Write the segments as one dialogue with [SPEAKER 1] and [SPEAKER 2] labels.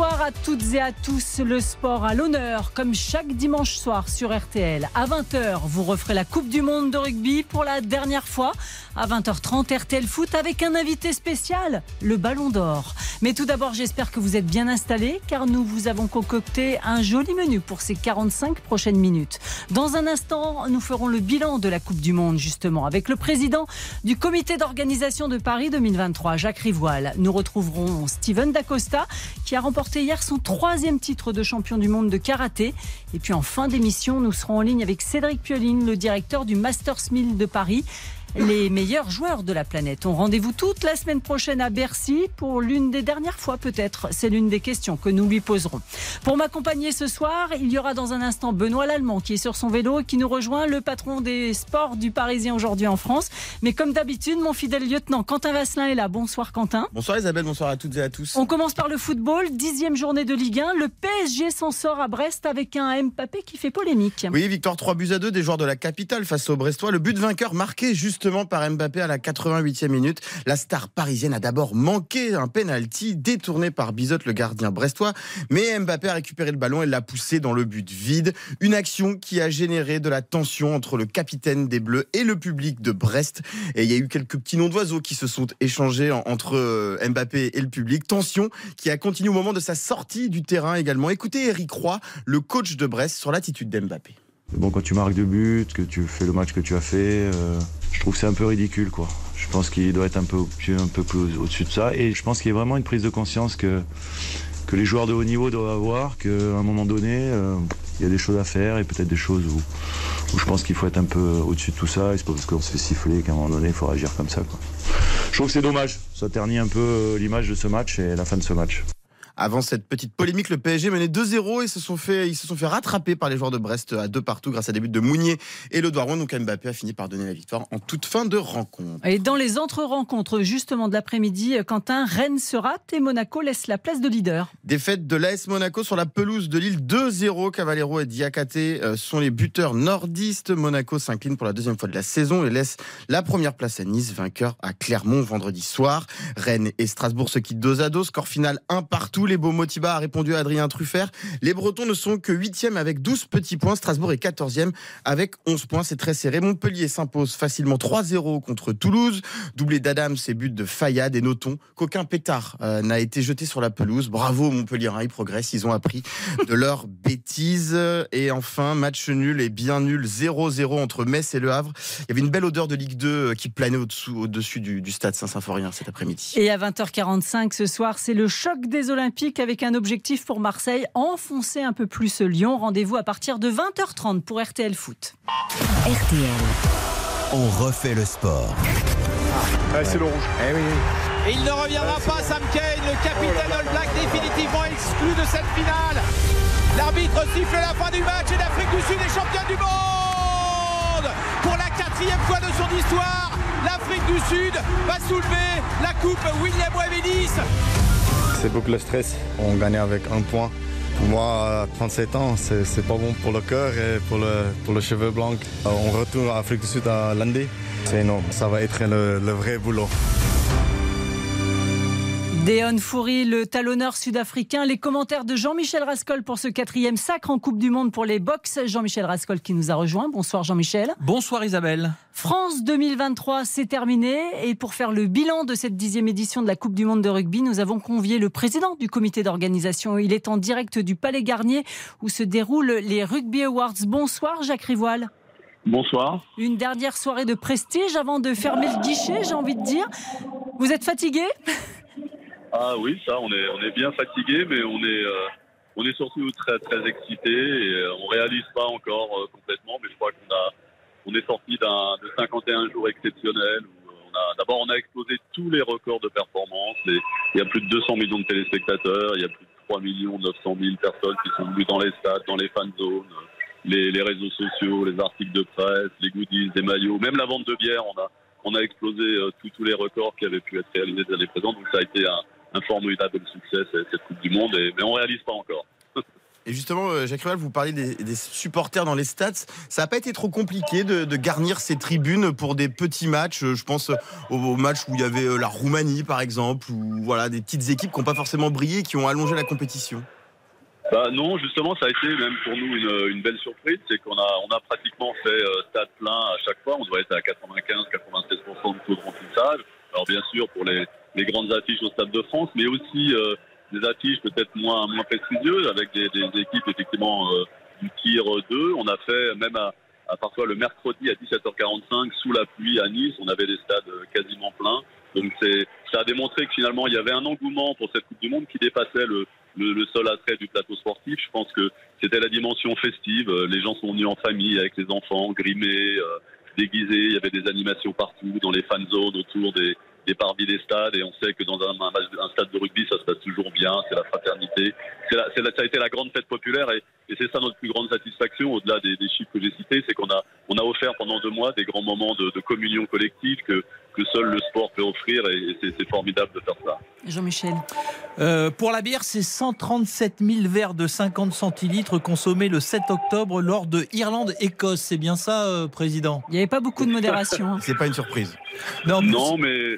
[SPEAKER 1] à toutes et à tous. Le sport à l'honneur, comme chaque dimanche soir sur RTL. À 20h, vous referez la Coupe du Monde de rugby pour la dernière fois. À 20h30, RTL Foot avec un invité spécial, le Ballon d'Or. Mais tout d'abord, j'espère que vous êtes bien installés car nous vous avons concocté un joli menu pour ces 45 prochaines minutes. Dans un instant, nous ferons le bilan de la Coupe du Monde, justement, avec le président du comité d'organisation de Paris 2023, Jacques Rivoal. Nous retrouverons Steven Dacosta qui a remporté hier son troisième titre de champion du monde de karaté. Et puis en fin d'émission, nous serons en ligne avec Cédric Pioline, le directeur du Masters Mill de Paris les meilleurs joueurs de la planète. On rendez-vous toute la semaine prochaine à Bercy pour l'une des dernières fois peut-être. C'est l'une des questions que nous lui poserons. Pour m'accompagner ce soir, il y aura dans un instant Benoît Lallemand qui est sur son vélo et qui nous rejoint, le patron des sports du Parisien aujourd'hui en France. Mais comme d'habitude, mon fidèle lieutenant Quentin Vasselin est là. Bonsoir Quentin.
[SPEAKER 2] Bonsoir Isabelle, bonsoir à toutes et à tous.
[SPEAKER 1] On commence par le football, dixième journée de Ligue 1. Le PSG s'en sort à Brest avec un Mbappé qui fait polémique.
[SPEAKER 2] Oui, victoire 3 buts à 2 des joueurs de la capitale face au Brestois. Le but vainqueur marqué juste par Mbappé à la 88e minute. La star parisienne a d'abord manqué un penalty détourné par Bizot, le gardien brestois, mais Mbappé a récupéré le ballon et l'a poussé dans le but vide. Une action qui a généré de la tension entre le capitaine des Bleus et le public de Brest. Et il y a eu quelques petits noms d'oiseaux qui se sont échangés entre euh, Mbappé et le public. Tension qui a continué au moment de sa sortie du terrain également. Écoutez Eric Roy, le coach de Brest, sur l'attitude d'Mbappé.
[SPEAKER 3] Bon, quand tu marques deux buts, que tu fais le match que tu as fait, euh, je trouve que c'est un peu ridicule, quoi. Je pense qu'il doit être un peu, un peu plus au-dessus de ça. Et je pense qu'il y a vraiment une prise de conscience que, que les joueurs de haut niveau doivent avoir, qu'à un moment donné, euh, il y a des choses à faire et peut-être des choses où, où je pense qu'il faut être un peu au-dessus de tout ça. Et c'est pas parce qu'on se fait siffler qu'à un moment donné, il faut réagir comme ça, quoi. Je trouve que c'est dommage. Ça ternit un peu euh, l'image de ce match et la fin de ce match.
[SPEAKER 2] Avant cette petite polémique, le PSG menait 2-0 et se sont fait, ils se sont fait rattraper par les joueurs de Brest à deux partout grâce à des buts de Mounier et le Douaron. Donc Mbappé a fini par donner la victoire en toute fin de rencontre.
[SPEAKER 1] Et dans les autres rencontres, justement de l'après-midi, Quentin, Rennes se rate et Monaco laisse la place de leader.
[SPEAKER 2] Défaite de l'AS Monaco sur la pelouse de Lille 2-0. Cavallero et Diakate euh, sont les buteurs nordistes. Monaco s'incline pour la deuxième fois de la saison et laisse la première place à Nice, vainqueur à Clermont vendredi soir. Rennes et Strasbourg se quittent dos à dos. Score final 1 partout les beaux Motiba a répondu à Adrien Truffert. Les Bretons ne sont que 8e avec 12 petits points. Strasbourg est 14e avec 11 points. C'est très serré. Montpellier s'impose facilement 3-0 contre Toulouse. Doublé d'Adams et but de Fayad. Et notons qu'aucun pétard euh, n'a été jeté sur la pelouse. Bravo Montpellier, hein, ils progressent. Ils ont appris de leurs bêtises. Et enfin, match nul et bien nul 0-0 entre Metz et Le Havre. Il y avait une belle odeur de Ligue 2 euh, qui planait au-dessus du, du stade Saint-Symphorien cet après-midi.
[SPEAKER 1] Et à 20h45 ce soir, c'est le choc des Olympiques avec un objectif pour Marseille, enfoncer un peu plus Lyon. Rendez-vous à partir de 20h30 pour RTL Foot.
[SPEAKER 4] RTL.
[SPEAKER 5] On refait le sport.
[SPEAKER 6] Ah, c'est le rouge.
[SPEAKER 2] Eh oui,
[SPEAKER 6] Et il ne reviendra pas, Sam Kane, le capitaine All Black, définitivement exclu de cette finale. L'arbitre siffle la fin du match et l'Afrique du Sud est championne du monde Pour la quatrième fois de son histoire, l'Afrique du Sud va soulever la coupe William Wemedis.
[SPEAKER 7] C'est beaucoup le stress. On gagne avec un point. Moi, à 37 ans, c'est pas bon pour le cœur et pour le, pour le cheveu blanc. On retourne en Afrique du Sud à lundi. C'est énorme. Ça va être le vrai boulot.
[SPEAKER 1] Déon Foury, le talonneur sud-africain. Les commentaires de Jean-Michel Rascol pour ce quatrième sacre en Coupe du Monde pour les box. Jean-Michel Rascol qui nous a rejoint. Bonsoir Jean-Michel.
[SPEAKER 8] Bonsoir Isabelle.
[SPEAKER 1] France 2023, c'est terminé. Et pour faire le bilan de cette dixième édition de la Coupe du Monde de rugby, nous avons convié le président du comité d'organisation. Il est en direct du Palais Garnier où se déroulent les Rugby Awards. Bonsoir Jacques Rivoal.
[SPEAKER 9] Bonsoir.
[SPEAKER 1] Une dernière soirée de prestige avant de fermer le guichet, j'ai envie de dire. Vous êtes fatigué?
[SPEAKER 9] Ah oui, ça, on est, on est bien fatigué, mais on est, euh, on est surtout très, très excité et euh, on réalise pas encore euh, complètement, mais je crois qu'on a, on est sorti d'un, de 51 jours exceptionnels a, d'abord, on a explosé tous les records de performance. Et il y a plus de 200 millions de téléspectateurs, il y a plus de 3 millions 900 000 personnes qui sont venues dans les stades, dans les fan zones, les, les réseaux sociaux, les articles de presse, les goodies, les maillots, même la vente de bière, on a, on a explosé euh, tous, les records qui avaient pu être réalisés des années présentes. Donc ça a été un, un formidable succès cette, Coupe du Monde, et, mais on réalise pas encore.
[SPEAKER 2] Et justement, euh, Jacques Ruel, vous parlez des, des supporters dans les stades. Ça n'a pas été trop compliqué de, de garnir ces tribunes pour des petits matchs. Euh, Je pense aux, aux matchs où il y avait euh, la Roumanie, par exemple, ou voilà des petites équipes qui n'ont pas forcément brillé, qui ont allongé la compétition?
[SPEAKER 9] Bah non, justement, ça a été même pour nous une, une belle surprise, c'est qu'on a, on a pratiquement fait euh, stade plein à chaque fois. On doit être à 95-96% de taux de remplissage. Alors bien sûr pour les, les grandes affiches au Stade de France, mais aussi euh, des affiches peut-être moins, moins prestigieuses avec des, des équipes effectivement euh, du tir 2. On a fait même à, à parfois le mercredi à 17h45 sous la pluie à Nice, on avait des stades euh, quasiment pleins. Donc c'est, ça a démontré que finalement il y avait un engouement pour cette Coupe du Monde qui dépassait le, le, le seul attrait du plateau sportif. Je pense que c'était la dimension festive. Euh, Les gens sont venus en famille avec les enfants, grimés, euh, déguisés. Il y avait des animations partout dans les fan zones autour des, des parvis des stades. Et on sait que dans un, stade de rugby, ça se passe toujours bien. C'est la fraternité. C'est la, la- ça a été la grande fête populaire et, et c'est ça notre plus grande satisfaction au-delà des, des chiffres que j'ai cités, c'est qu'on a, on a offert pendant deux mois des grands moments de, de communion collective que, que seul le sport peut offrir et, c'est, formidable de faire ça.
[SPEAKER 1] Jean-Michel.
[SPEAKER 8] Euh, pour la bière, c'est 137 000 verres de 50 centilitres consommés le 7 octobre lors de Irlande-Écosse. C'est bien ça, euh, Président?
[SPEAKER 1] Il n'y avait pas beaucoup de modération. hein.
[SPEAKER 2] C'est pas une surprise.
[SPEAKER 8] Non, mais
[SPEAKER 9] Non, mais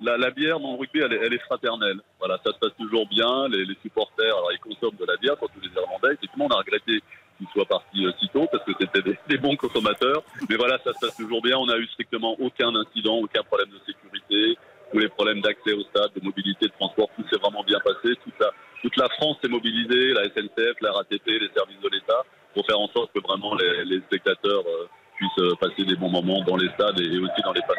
[SPEAKER 9] la, la bière dans le rugby, elle est, elle est fraternelle. Voilà, ça se passe toujours bien. Les, les supporters, alors ils consomment de la bière, surtout les Irlandais. Effectivement, on a regretté qu'ils soient partis euh, si tôt parce que c'était des, bons consommateurs. Mais voilà, ça se passe toujours bien. On n'a eu strictement aucun incident, aucun problème de sécurité. Tous les problèmes d'accès au stade, de mobilité, de transport, tout s'est vraiment bien passé. Toute la, France s'est mobilisée, la SNCF, la RATP, les services de l'État, pour faire en sorte que vraiment les, spectateurs euh, puissent euh, passer des bons moments dans les stades et, aussi dans les fans.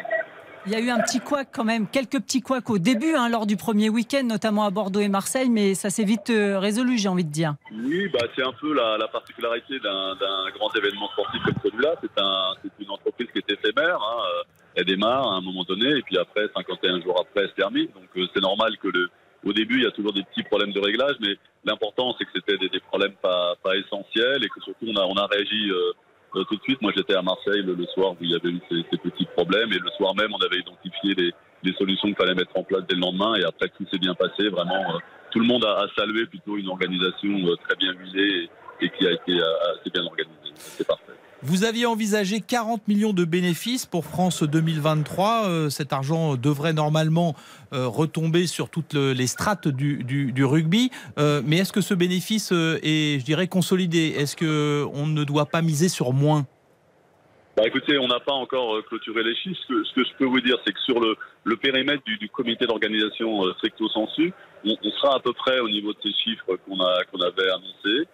[SPEAKER 1] Il y a eu un petit couac quand même, quelques petits couacs au début, hein, lors du premier week-end, notamment à Bordeaux et Marseille, mais ça s'est vite euh, résolu, j'ai envie de dire.
[SPEAKER 9] Oui, bah, c'est un peu la, la particularité d'un grand événement sportif comme celui-là. C'est un, c'est une entreprise qui est éphémère. Hein. Euh, Elle démarre à un moment donné et puis après, 51 jours après, elle se termine. Donc euh, c'est normal que au début, il y a toujours des petits problèmes de réglage, mais l'important, c'est que c'était des, des problèmes pas, essentiels et que surtout, on a, réagi euh, tout de suite. Moi, j'étais à Marseille le, soir où il y avait eu ces, petits problèmes et le soir même, on avait identifié les, solutions qu'il fallait mettre en place dès le lendemain et après, tout s'est bien passé. Vraiment, euh, tout le monde a, salué plutôt une organisation euh, très bien huilée et, qui a été assez bien organisée. C'est parfait.
[SPEAKER 8] Vous aviez envisagé 40 millions de bénéfices pour France 2023. Euh, cet argent devrait normalement euh, retomber sur toutes le- les strates du, rugby. Euh, mais est-ce que ce bénéfice est, je dirais, consolidé? Est-ce qu'on ne doit pas miser sur moins?
[SPEAKER 9] Bah écoutez, on n'a pas encore clôturé les chiffres. Ce que, je peux vous dire, c'est que sur le, périmètre du, comité d'organisation stricto sensu, on, sera à peu près au niveau de ces chiffres qu'on avait annoncés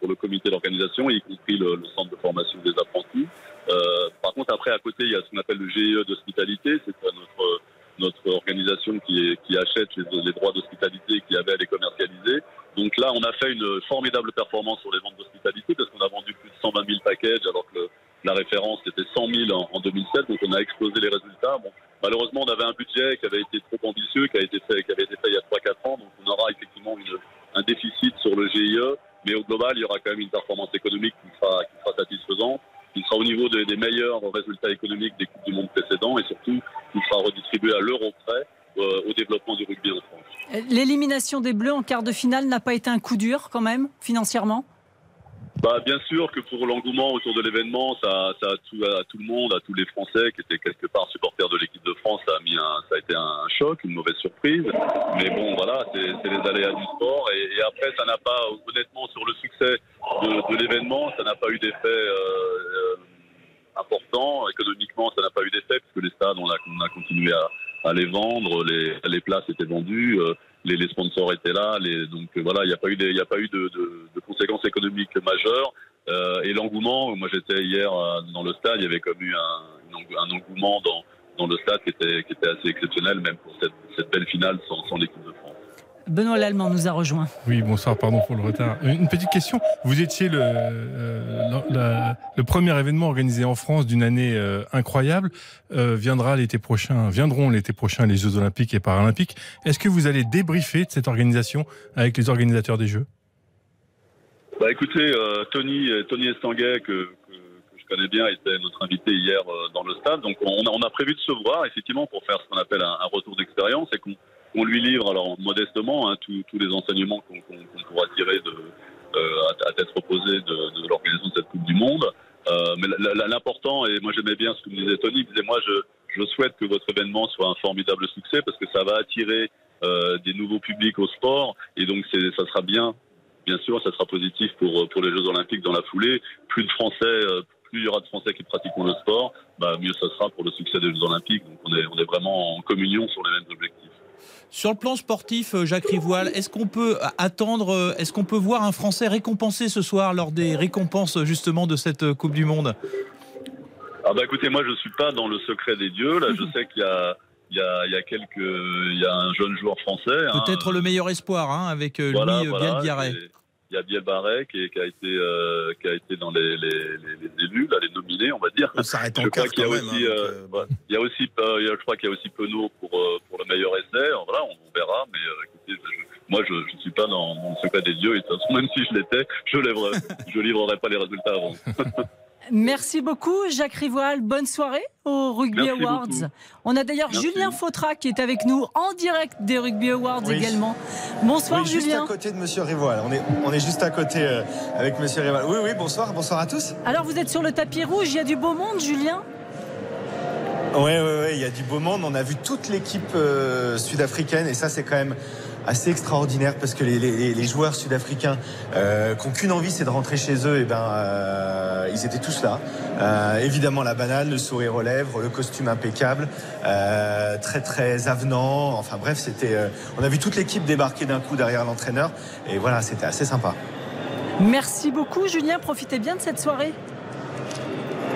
[SPEAKER 9] pour le comité d'organisation, y compris le, le centre de formation des apprentis. Euh, par contre, après, à côté, il y a ce qu'on appelle le GIE d'hospitalité. C'est euh, notre notre organisation qui, est, qui achète les, les droits d'hospitalité qui avait à les commercialiser. Donc là, on a fait une formidable performance sur les ventes d'hospitalité parce qu'on a vendu plus de 120 000 packages alors que la référence était 100 000 en, en 2007, donc on a explosé les résultats. Bon, malheureusement, on avait un budget qui avait été trop ambitieux, qui, a été fait, qui avait été fait il y a 3-4 ans, donc on aura effectivement une, un déficit sur le GIE, mais au global, il y aura quand même une performance économique qui sera, satisfaisante, qui sera au niveau des, meilleurs résultats économiques des Coupes du Monde précédents et surtout qui sera redistribué à l'euro près euh, au développement du rugby en France.
[SPEAKER 1] L'élimination des Bleus en quart de finale n'a pas été un coup dur quand même, financièrement?
[SPEAKER 9] Bah, bien sûr que pour l'engouement autour de l'événement, ça, ça a tout, à tout le monde, à tous les Français qui étaient quelque part supporters de l'équipe de France, ça a mis un, ça a été un choc, une mauvaise surprise. Mais bon, voilà, c'est les aléas du sport. Et, après, ça n'a pas, honnêtement, sur le succès de, de l'événement, ça n'a pas eu d'effet euh, important. Économiquement, ça n'a pas eu d'effet puisque les stades, on a, on a continué à, à les vendre, les, les places étaient vendues. euh, les, sponsors étaient là, donc euh, voilà, il n'y a pas eu, des- de, de- de conséquences économiques majeures. Euh, et l'engouement, moi j'étais hier euh, dans le stade, il y avait comme eu un, engouement dans, le stade qui était, assez exceptionnel, même pour cette, cette belle finale sans, sans l'équipe de France.
[SPEAKER 1] Benoît Lallemand nous a rejoint.
[SPEAKER 10] Oui, bonsoir, pardon pour le retard. Une petite question. Vous étiez le, euh, la- le premier événement organisé en France d'une année euh, incroyable. Euh, viendra l'été prochain, viendront l'été prochain les Jeux Olympiques et Paralympiques. Est-ce que vous allez débriefer de cette organisation avec les organisateurs des Jeux?
[SPEAKER 9] Bah écoutez, euh, Tony, Tony Estanguet, que, que, que je connais bien, était notre invité hier euh, dans le stade. Donc on a, on a prévu de se voir effectivement pour faire ce qu'on appelle un, un retour d'expérience et qu'on on lui livre alors modestement hein, tous les enseignements qu'on qu'on- qu'on pourra tirer de, à, tête reposée de, de l'organisation de cette Coupe du Monde. mais l'important, et moi j'aimais bien ce que me disait Tony, disait moi je, je souhaite que votre événement soit un formidable succès parce que ça va attirer euh, des nouveaux publics au sport et donc ça sera bien. Bien sûr, ça sera positif pour, pour les Jeux Olympiques dans la foulée. Plus de Français, euh, plus il y aura de Français qui pratiqueront le sport, bah, mieux ça sera pour le succès des Jeux Olympiques. Donc on est, on est vraiment en communion sur les mêmes objectifs.
[SPEAKER 8] Sur le plan sportif, euh, Jacques Rivoal, est-ce qu'on peut attendre, est-ce qu'on peut voir un Français récompensé ce soir lors des récompenses justement de cette Coupe du Monde?
[SPEAKER 9] Ah bah écoutez, moi je suis pas dans le secret des dieux. Là, je sais qu'il y a il y a, il y a quelques, il y a un jeune joueur français.
[SPEAKER 8] Hein. Peut-être le meilleur espoir, hein, avec euh, voilà, Louis voilà,
[SPEAKER 9] Il y a Biel Barret qui, qui, a été, euh, qui a été dans les, les, les, élus, là, les nominés, on va dire.
[SPEAKER 2] On s'arrête encore
[SPEAKER 9] quand
[SPEAKER 2] même.
[SPEAKER 9] Aussi,
[SPEAKER 2] hein,
[SPEAKER 9] euh, bah, il y a aussi, je crois qu'il y a aussi Penaud pour, pour le meilleur essai. Voilà, on, verra, mais écoutez, moi, je ne suis pas dans, dans, le secret des dieux, et de toute façon, même si je l'étais, je livrerai, je livrerai pas les résultats avant.
[SPEAKER 1] Merci beaucoup, Jacques Rivoal. Bonne soirée aux Rugby Awards. On a d'ailleurs Julien Fautra qui est avec nous en direct des Rugby Awards également. Bonsoir,
[SPEAKER 11] oui,
[SPEAKER 1] Julien.
[SPEAKER 11] Juste à côté de Monsieur Rivoal. On est, on est juste à côté euh, avec Monsieur Rivoal. Oui, oui, bonsoir. Bonsoir à tous.
[SPEAKER 1] Alors, vous êtes sur le tapis rouge. Il y a du beau monde, Julien?
[SPEAKER 11] Oui, oui, oui, il y a du beau monde. On a vu toute l'équipe euh, sud-africaine et ça, c'est quand même assez extraordinaire parce que les, les, les joueurs sud-africains euh, qui n'ont qu'une envie, c'est de rentrer chez eux. Et ben, euh, ils étaient tous là. Euh, évidemment, la banane, le sourire aux lèvres, le costume impeccable, très très avenant. Enfin bref, c'était. on a vu toute l'équipe débarquer d'un coup derrière l'entraîneur et voilà, c'était assez sympa.
[SPEAKER 1] Merci beaucoup, Julien. Profitez bien de cette soirée.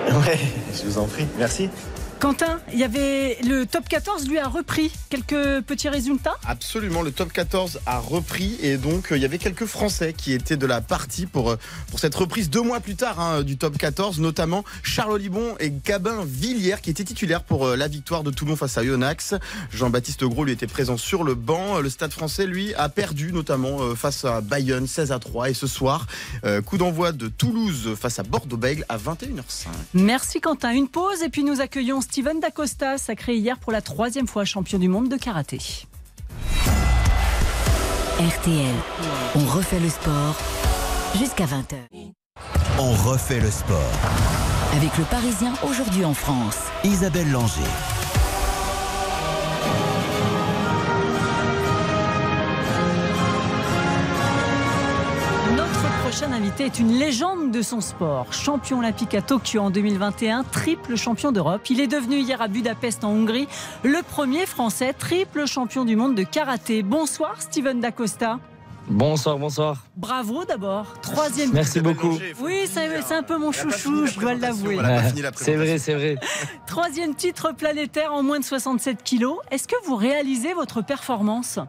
[SPEAKER 11] Ouais, je vous en prie. Merci.
[SPEAKER 1] Quentin, il y avait le top 14 lui a repris quelques petits résultats?
[SPEAKER 2] Absolument, le top 14 a repris et donc euh, il y avait quelques Français qui étaient de la partie pour, euh, pour cette reprise deux mois plus tard hein, du top 14, notamment Charles Olibon et Gabin Villiers qui étaient titulaires pour euh, la victoire de Toulon face à Yonax. Jean-Baptiste Gros lui était présent sur le banc. Le Stade français lui a perdu notamment face à Bayonne 16 à 3 et ce soir coup d'envoi de Toulouse face à Bordeaux-Bègles à 21h05.
[SPEAKER 1] Merci Quentin. Une pause et puis nous accueillons Steven Dacosta, sacré hier pour la troisième fois champion du monde de karaté.
[SPEAKER 4] RTL, on refait le sport jusqu'à 20h.
[SPEAKER 5] On refait le sport.
[SPEAKER 4] Avec le Parisien aujourd'hui en France.
[SPEAKER 5] Isabelle Langer.
[SPEAKER 1] Prochain invité est une légende de son sport. Champion olympique à Tokyo en 2021, triple champion d'Europe. Il est devenu hier à Budapest en Hongrie le premier français triple champion du monde de karaté. Bonsoir Steven Dacosta.
[SPEAKER 12] Bonsoir, bonsoir.
[SPEAKER 1] Bravo d'abord. Troisième.
[SPEAKER 12] Merci beaucoup.
[SPEAKER 1] Oui, c'est un peu mon chouchou, je dois l'avouer.
[SPEAKER 12] C'est vrai, c'est vrai.
[SPEAKER 1] Troisième titre planétaire en moins de 67 kilos. Est-ce que vous réalisez votre performance?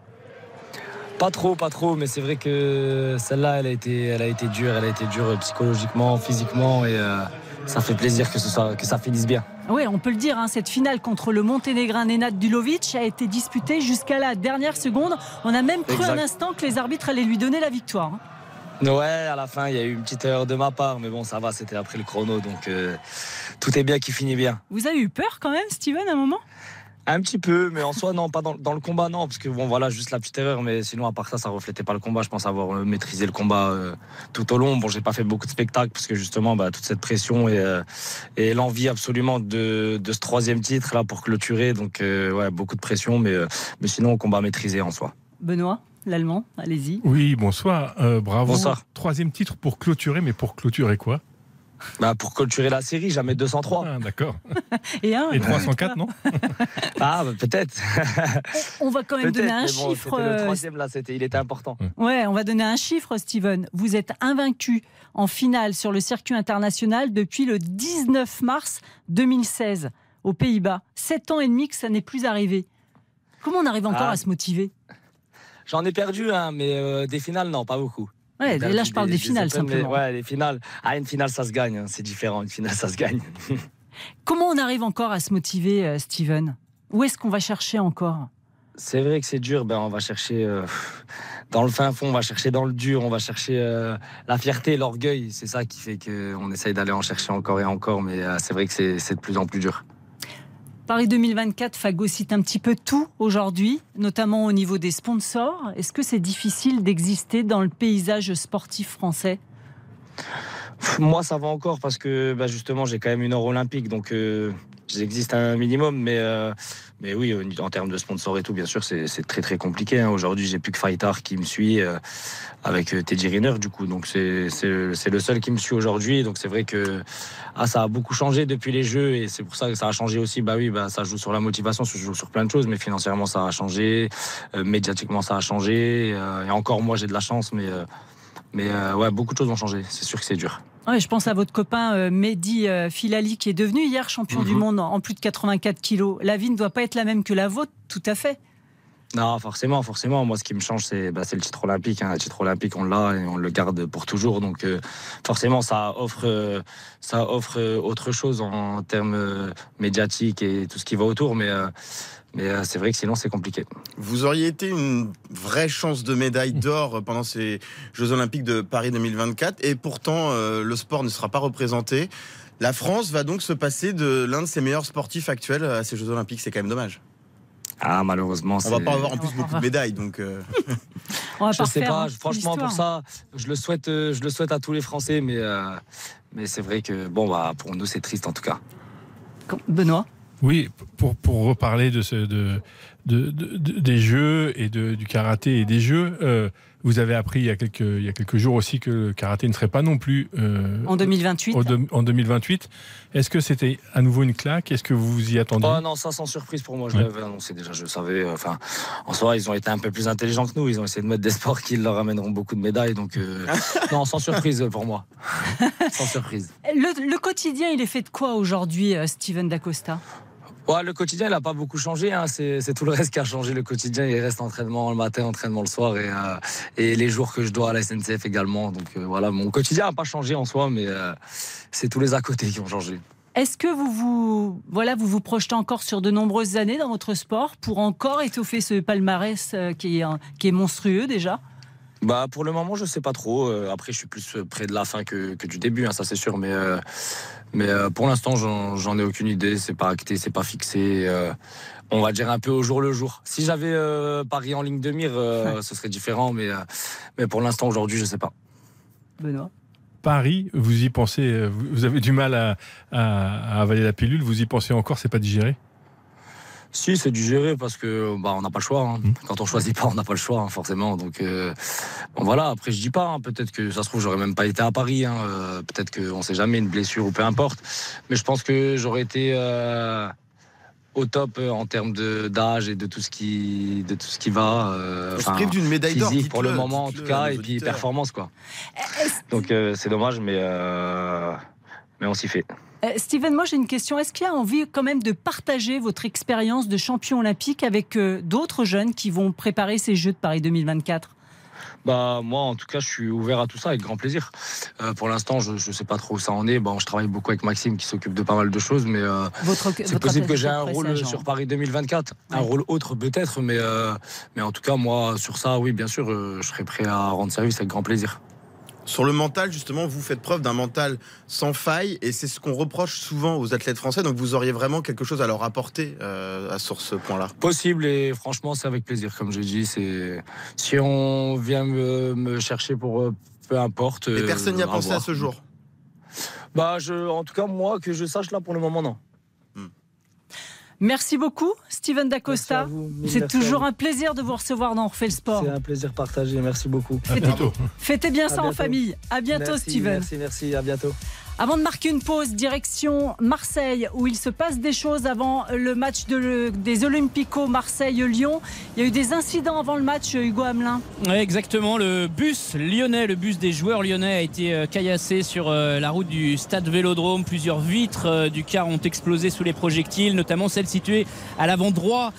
[SPEAKER 12] Pas trop, pas trop, mais c'est vrai que celle-là, elle a été, elle a été dure, elle a été dure psychologiquement, physiquement, et euh, ça fait plaisir que, ce soit, que ça finisse bien.
[SPEAKER 1] Oui, on peut le dire, hein, cette finale contre le Monténégrin Nenad Dulovic a été disputée jusqu'à la dernière seconde. On a même cru
[SPEAKER 12] Exact.
[SPEAKER 1] un instant que les arbitres allaient lui donner la victoire. hein.
[SPEAKER 12] Ouais, à la fin, il y a eu une petite erreur de ma part, mais bon, ça va, c'était après le chrono, donc euh, tout est bien qui finit bien.
[SPEAKER 1] Vous avez eu peur quand même, Steven, à un moment?
[SPEAKER 12] Un petit peu, mais en soi, non, pas dans, dans le combat, non, parce que bon, voilà, juste la petite erreur, mais sinon, à part ça, ça reflétait pas le combat. Je pense avoir euh, maîtrisé le combat euh, tout au long. Bon, j'ai pas fait beaucoup de spectacles, parce que justement, bah, toute cette pression et, euh, et l'envie absolument de, de ce troisième titre là pour clôturer, donc euh, ouais, beaucoup de pression, mais, euh, mais sinon, combat maîtrisé en soi.
[SPEAKER 1] Benoît, l'allemand, allez-y.
[SPEAKER 10] Oui, bonsoir. Euh, bravo.
[SPEAKER 12] Bonsoir.
[SPEAKER 10] Troisième titre pour clôturer, mais pour clôturer quoi?
[SPEAKER 12] Bah, pour clôturer la série, jamais 203.
[SPEAKER 10] Ah, D'accord.
[SPEAKER 1] Et, un,
[SPEAKER 10] Et 304, non
[SPEAKER 12] Ah, bah, peut-être.
[SPEAKER 1] on va quand même donner un
[SPEAKER 12] bon,
[SPEAKER 1] chiffre.
[SPEAKER 12] c'était
[SPEAKER 1] euh,
[SPEAKER 12] Le troisième, là, il était important.
[SPEAKER 1] Ouais, on va donner un chiffre, Steven. Vous êtes invaincu en finale sur le circuit international depuis le 19 mars 2016 aux Pays-Bas. Sept ans et demi que ça n'est plus arrivé. Comment on arrive encore
[SPEAKER 12] Ah.
[SPEAKER 1] à se motiver?
[SPEAKER 12] J'en ai perdu, hein, mais euh, des finales, non, pas beaucoup.
[SPEAKER 1] Ouais, là, je parle des finales,
[SPEAKER 12] Open, mais
[SPEAKER 1] simplement.
[SPEAKER 12] ouais, les finales. Ah, une finale, ça se gagne. hein, C'est différent. Une finale, ça se gagne.
[SPEAKER 1] Comment on arrive encore à se motiver, euh, Steven? Où est-ce qu'on va chercher encore?
[SPEAKER 12] C'est vrai que c'est dur. Ben, on va chercher euh, dans le fin fond, on va chercher dans le dur, on va chercher euh, la fierté, l'orgueil. C'est ça qui fait qu'on essaye d'aller en chercher encore et encore. Mais c'est vrai que c'est de plus en plus dur.
[SPEAKER 1] Paris 2024 phagocyte un petit peu tout aujourd'hui, notamment au niveau des sponsors. Est-ce que c'est difficile d'exister dans le paysage sportif français?
[SPEAKER 12] Moi, ça va encore parce que bah, justement, j'ai quand même une heure olympique, donc euh, j'existe un minimum. Mais, euh, mais oui, en termes de sponsors et tout, bien sûr, c'est très très compliqué. Hein. Aujourd'hui, j'ai plus que Fightar qui me suit euh, avec Teddy Riner, du coup. Donc c'est le seul qui me suit aujourd'hui. Donc c'est vrai que ah, ça a beaucoup changé depuis les Jeux et c'est pour ça que ça a changé aussi. Bah oui, bah, ça joue sur la motivation, ça joue sur plein de choses, mais financièrement, ça a changé. médiatiquement, ça a changé. et encore, moi, j'ai de la chance, mais. Mais ouais, beaucoup de choses ont changé. C'est sûr que c'est dur
[SPEAKER 1] je pense à votre copain euh, Mehdi euh, Filali qui est devenu hier champion du mhm. monde en, plus de 84 kilos. La vie ne doit pas être la même que la vôtre, tout à fait.
[SPEAKER 12] Non, forcément, forcément. Moi, ce qui me change, c'est bah, le titre olympique. Hein. Le titre olympique, on l'a et on le garde pour toujours. Donc, euh, forcément, ça offre, ça offre autre chose en, termes médiatiques et tout ce qui va autour. Mais mais euh, c'est vrai que sinon, c'est compliqué.
[SPEAKER 2] Vous auriez été une vraie chance de médaille d'or pendant ces Jeux Olympiques de Paris 2024. Et pourtant, euh, le sport ne sera pas représenté. La France va donc se passer de l'un de ses meilleurs sportifs actuels à ces Jeux Olympiques. C'est quand même dommage.
[SPEAKER 12] Ah, malheureusement,
[SPEAKER 2] on va pas avoir en plus beaucoup de médailles, donc.
[SPEAKER 12] Euh... on je sais pas. Franchement, pour ça, je le souhaite, euh, je le souhaite à tous les Français, mais mais c'est vrai que bon, bah, pour nous, c'est triste en tout cas.
[SPEAKER 1] Benoît?
[SPEAKER 10] Oui, pour, pour reparler de, ce, de, de, des jeux et de, du karaté et des jeux, euh, vous avez appris il y, a quelques, il y a quelques jours aussi que le karaté ne serait pas non plus
[SPEAKER 1] euh, en 2028.
[SPEAKER 10] en 2028. Est-ce que c'était à nouveau une claque? Est-ce que vous vous y attendiez?
[SPEAKER 12] Oh Non, ça sans surprise pour moi. Je l'avais annoncé déjà. Je savais. Euh, enfin, en soi, ils ont été un peu plus intelligents que nous. Ils ont essayé de mettre des sports qui leur amèneront beaucoup de médailles. Donc non, sans surprise pour moi. sans surprise.
[SPEAKER 1] Le, le, quotidien, il est fait de quoi aujourd'hui, Steven Dacosta?
[SPEAKER 12] Le quotidien, il n'a pas beaucoup changé. Hein. C'est tout le reste qui a changé. Le quotidien, il reste entraînement le matin, entraînement le soir et, euh, les jours que je dois à la SNCF également. Donc euh, voilà, mon quotidien n'a pas changé en soi, mais euh, c'est tous les à côté qui ont changé.
[SPEAKER 1] Est-ce que vous vous, voilà, vous vous projetez encore sur de nombreuses années dans votre sport pour encore étoffer ce palmarès qui est monstrueux déjà?
[SPEAKER 12] Bah pour le moment je sais pas trop. après je suis plus près de la fin que, que du début, hein, ça c'est sûr. Mais mais euh, pour l'instant, j'en ai aucune idée. C'est pas acté, c'est pas fixé. Euh, on va dire un peu au jour le jour. Si j'avais euh, Paris en ligne de mire, ce serait différent. Mais, mais pour l'instant, aujourd'hui, je sais pas.
[SPEAKER 1] Benoît
[SPEAKER 10] Paris, vous y pensez Vous avez du mal à, à avaler la pilule. Vous y pensez encore C'est pas digéré?
[SPEAKER 12] Si, c'est du gérer parce que bah, on n'a pas le choix. Hein. Mmh. Quand on choisit pas, on n'a pas le choix, hein, forcément. Donc euh, bon, voilà. Après, je dis pas. Hein, peut-être que ça se trouve, j'aurais même pas été à Paris. Euh, peut-être qu'on sait jamais une blessure ou peu importe. Mais je pense que j'aurais été euh, au top en termes d'âge et de tout ce qui de tout ce qui va.
[SPEAKER 2] on d'une médaille d'or
[SPEAKER 12] pour le moment en tout cas et puis performance quoi. Donc c'est dommage, mais mais on s'y fait.
[SPEAKER 1] Euh, Steven, moi j'ai une question. Est-ce qu'il y a envie quand même de partager votre expérience de champion olympique avec euh, d'autres jeunes qui vont préparer ces Jeux de Paris 2024
[SPEAKER 12] bah moi en tout cas je suis ouvert à tout ça avec grand plaisir. Euh, pour l'instant je ne sais pas trop où ça en est. Bon je travaille beaucoup avec Maxime qui s'occupe de pas mal de choses mais c'est possible que j'ai un rôle sur Paris 2024, un rôle autre peut-être mais mais en tout cas moi sur ça oui bien sûr je serai prêt à rendre service avec grand plaisir.
[SPEAKER 2] Sur le mental, justement, vous faites preuve d'un mental sans faille et c'est ce qu'on reproche souvent aux athlètes français. Donc vous auriez vraiment quelque chose à leur apporter euh, sur ce point-là?
[SPEAKER 12] Possible et franchement, c'est avec plaisir. Comme je dis, c'est si on vient me, chercher pour euh, peu importe.
[SPEAKER 2] Et personne n'y a euh, pensé à ce jour?
[SPEAKER 12] Bah, je, en tout cas, moi, que je sache là pour le moment, non.
[SPEAKER 1] Merci beaucoup, Steven Dacosta. C'est toujours un plaisir de vous recevoir dans On refait le sport.
[SPEAKER 12] C'est un plaisir partagé. Merci beaucoup.
[SPEAKER 1] Fêtez, bien ça en famille. À bientôt, Steven.
[SPEAKER 12] Merci, merci. À bientôt.
[SPEAKER 1] Avant de marquer une pause, direction Marseille, où il se passe des choses avant le match des Olympico Marseille-Lyon. Il y a eu des incidents avant le match, Hugo Hamelin.
[SPEAKER 13] Oui, exactement. Le bus lyonnais, le bus des joueurs lyonnais a été euh, caillassé sur euh, la route du stade Vélodrome. Plusieurs vitres euh, du car ont explosé sous les projectiles, notamment celle située à l'avant droit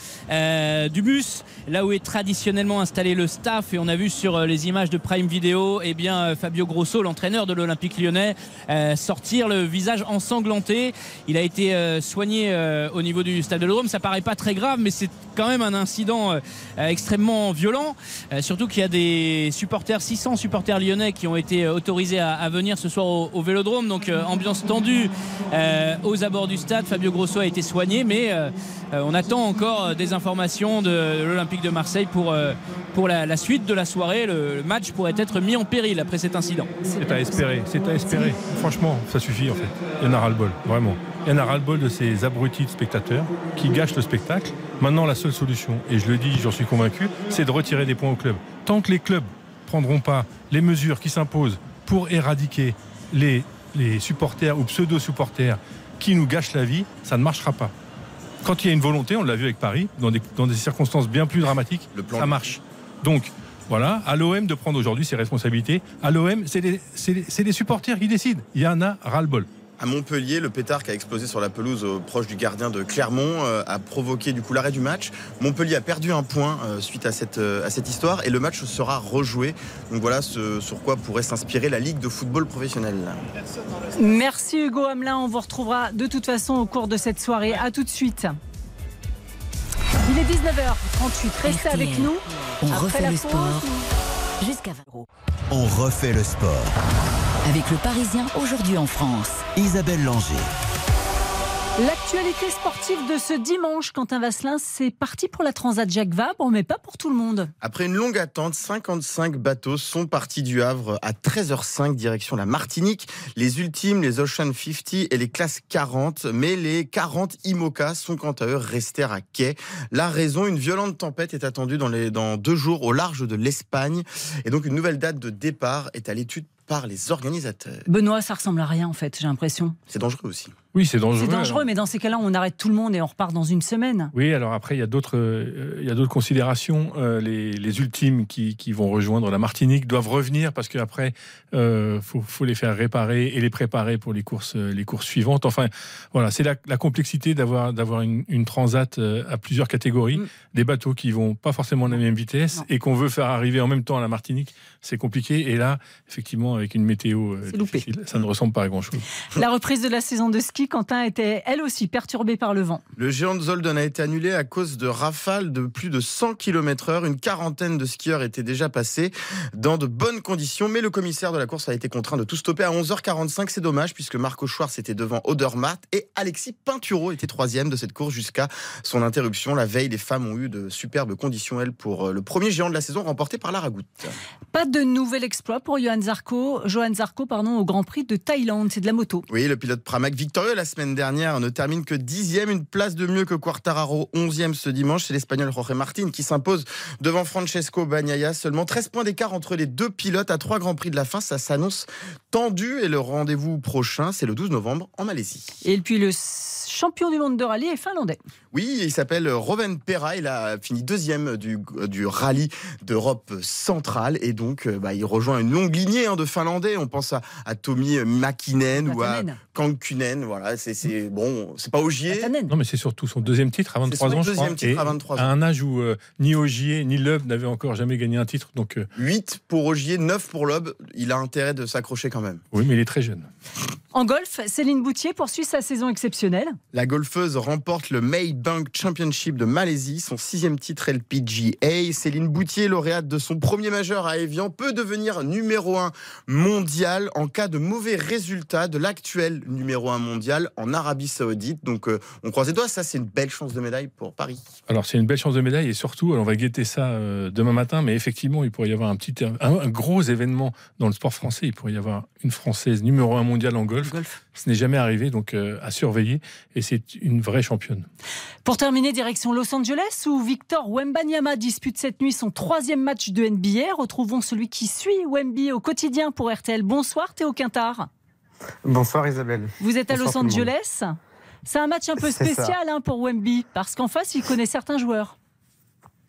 [SPEAKER 13] du bus, là où est traditionnellement installé le staff. Et on a vu sur les images de Prime Video, eh bien, Fabio Grosso, l'entraîneur de l'Olympique lyonnais, sortir le visage ensanglanté. Il a été soigné au niveau du stade de l'Odrome. Ça paraît pas très grave, mais c'est quand même un incident extrêmement violent. surtout qu'il y a des supporters, 600 supporters lyonnais qui ont été autorisés à, venir ce soir au, Vélodrome. Donc ambiance tendue aux abords du stade. Fabio Grosso a été soigné, mais on attend encore des informations de l'Olympique de Marseille pour, pour la, suite de la soirée. Le, match pourrait être mis en péril après cet incident.
[SPEAKER 10] C'est à espérer, c'est à espérer. Franchement, ça suffit en fait. Il y en a ras-le-bol, vraiment. Il y en a ras-le-bol de ces abrutis de spectateurs qui gâchent le spectacle. Maintenant, la seule solution, et je le dis, j'en suis convaincu, c'est de retirer des points au club. Tant que les clubs prendront pas les mesures qui s'imposent pour éradiquer les, les supporters ou pseudo-supporters qui nous gâchent la vie, ça ne marchera pas. Quand il y a une volonté, on l'a vu avec Paris, dans des, dans des circonstances bien plus dramatiques, ça marche. Donc, voilà, à l'OM de prendre aujourd'hui ses responsabilités. À l'OM, c'est les, supporters qui décident. Il y en a ras-le-bol.
[SPEAKER 2] À Montpellier, le pétard qui a explosé sur la pelouse proche du gardien de Clermont euh, a provoqué du coup l'arrêt du match. Montpellier a perdu un point euh, suite à cette, euh, à cette histoire et le match sera rejoué. Donc voilà ce sur quoi pourrait s'inspirer la Ligue de football professionnel.
[SPEAKER 1] Merci Hugo Hamelin, on vous retrouvera de toute façon au cours de cette soirée. A tout de suite. Il est 19h38, restez avec nous.
[SPEAKER 4] On refait le sport jusqu'à 20 euros.
[SPEAKER 5] On refait le sport.
[SPEAKER 4] Avec le Parisien aujourd'hui en France.
[SPEAKER 5] Isabelle Langer.
[SPEAKER 1] L'actualité sportive de ce dimanche, Quentin Vasselin, c'est parti pour la Transat Jacques Vabre, mais pas pour tout le monde.
[SPEAKER 2] Après une longue attente, 55 bateaux sont partis du Havre à 13h05 direction la Martinique. Les ultimes, les Ocean 50 et les classes 40, mais les 40 IMOCA sont quant à eux restés à quai. La raison, une violente tempête est attendue dans, les, dans deux jours au large de l'Espagne. Et donc une nouvelle date de départ est à l'étude par les organisateurs.
[SPEAKER 1] Benoît, ça ressemble à rien en fait, j'ai l'impression.
[SPEAKER 2] C'est dangereux aussi.
[SPEAKER 10] Oui, c'est dangereux.
[SPEAKER 1] C'est dangereux, mais dans ces cas-là, on arrête tout le monde et on repart dans une semaine.
[SPEAKER 10] Oui, alors après, il y a d'autres, euh, il y a d'autres considérations. Euh, les, les, ultimes qui, qui, vont rejoindre la Martinique doivent revenir parce qu'après, euh, faut, faut, les faire réparer et les préparer pour les courses, les courses suivantes. Enfin, voilà, c'est la, la, complexité d'avoir, d'avoir une, une, transat à plusieurs catégories, mm. des bateaux qui vont pas forcément à la même vitesse et qu'on veut faire arriver en même temps à la Martinique. C'est compliqué. Et là, effectivement, avec une météo difficile, ça ne ressemble pas à grand-chose.
[SPEAKER 1] La reprise de la saison de ski, Quentin était elle aussi perturbée par le vent.
[SPEAKER 2] Le géant de Zolden a été annulé à cause de rafales de plus de 100 km/h. Une quarantaine de skieurs étaient déjà passés dans de bonnes conditions, mais le commissaire de la course a été contraint de tout stopper à 11h45. C'est dommage puisque Marco Schwartz était devant Odermatt et Alexis Pinturo était troisième de cette course jusqu'à son interruption. La veille, les femmes ont eu de superbes conditions, elles, pour euh, le premier géant de la saison remporté par la Ragout.
[SPEAKER 1] Pas de nouvel exploit pour Johan Zarco, Johan Zarco pardon, au Grand Prix de Thaïlande. C'est de la moto.
[SPEAKER 2] Oui, le pilote Pramac victorieux la semaine dernière ne termine que dixième, une place de mieux que Quartararo, onzième ce dimanche. C'est l'Espagnol Jorge Martin qui s'impose devant Francesco Bagnaia. Seulement 13 points d'écart entre les deux pilotes à trois Grands Prix de la fin. Ça s'annonce tendu et le rendez-vous prochain, c'est le 12 novembre en Malaisie.
[SPEAKER 1] Et puis le champion du monde de rallye est finlandais.
[SPEAKER 2] Oui, il s'appelle Roven Pera. Il a fini deuxième du, du rallye d'Europe centrale et donc bah, il rejoint une longue lignée hein, de Finlandais. On pense à, à Tommy Makinen ou à Kankunen. Voilà, c'est bon, c'est pas Ogier.
[SPEAKER 10] Non, mais c'est surtout son deuxième titre à 23 ans, je crois.
[SPEAKER 2] Titre à, 23
[SPEAKER 10] ans. à un âge où euh, ni Ogier ni Loeb n'avaient encore jamais gagné un titre. Donc
[SPEAKER 2] 8 euh, pour Ogier, 9 pour Loeb. Il a intérêt de s'accrocher quand même.
[SPEAKER 10] Oui, mais il est très jeune.
[SPEAKER 1] En golf, Céline Boutier poursuit sa saison exceptionnelle.
[SPEAKER 2] La golfeuse remporte le Maybank Championship de Malaisie, son sixième titre LPGA. Céline Boutier, lauréate de son premier majeur à Evian, peut devenir numéro 1 mondial en cas de mauvais résultat de l'actuel numéro 1 mondial en Arabie Saoudite. Donc euh, on croise les doigts, ça c'est une belle chance de médaille pour Paris.
[SPEAKER 10] Alors c'est une belle chance de médaille et surtout, on va guetter ça euh, demain matin, mais effectivement il pourrait y avoir un, petit, un gros événement dans le sport français. Il pourrait y avoir une Française numéro 1 mondial en golf golf. Ce n'est jamais arrivé, donc euh, à surveiller. Et c'est une vraie championne.
[SPEAKER 1] Pour terminer, direction Los Angeles, où Victor Wembanyama dispute cette nuit son troisième match de NBA. Retrouvons celui qui suit Wemby au quotidien pour RTL. Bonsoir Théo Quintard.
[SPEAKER 14] Bonsoir Isabelle.
[SPEAKER 1] Vous êtes à Los Angeles? C'est un match un peu spécial hein, pour Wemby, parce qu'en face, il connaît certains joueurs.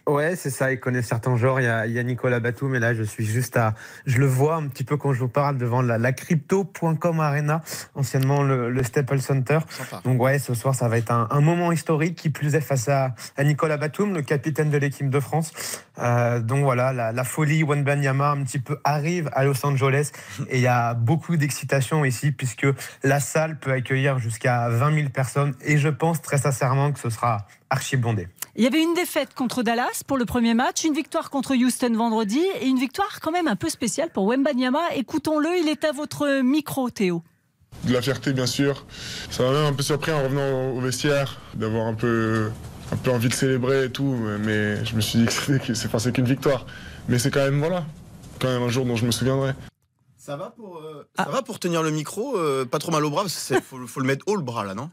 [SPEAKER 14] Ouais, c'est ça. Il connaît certains genres. Il y a, il y a Nicolas Batum, mais là, je suis juste à. Je le vois un petit peu quand je vous parle devant la, la crypto.com Arena, anciennement le, le Staples Center. Donc, ouais, ce soir, ça va être un, un moment historique qui plus est face à, à Nicolas Batum, le capitaine de l'équipe de France. Euh, donc, voilà, la, la folie Wenbanyama un petit peu arrive à Los Angeles et il y a beaucoup d'excitation ici puisque la salle peut accueillir jusqu'à 20 000 personnes et je pense très sincèrement que ce sera archi bondé.
[SPEAKER 1] Il y avait une défaite contre Dallas pour le premier match, une victoire contre Houston vendredi et une victoire quand même un peu spéciale pour Wembanyama. Écoutons-le, il est à votre micro, Théo.
[SPEAKER 15] De la fierté, bien sûr. Ça m'a même un peu surpris en revenant au vestiaire, d'avoir un peu, un peu envie de célébrer et tout. Mais je me suis dit que c'est enfin, qu'une victoire. Mais c'est quand même, voilà, quand même un jour dont je me souviendrai.
[SPEAKER 2] Ça va pour, euh, ça va pour tenir le micro euh, Pas trop mal au bras, parce qu'il faut, faut le mettre haut le bras là, non?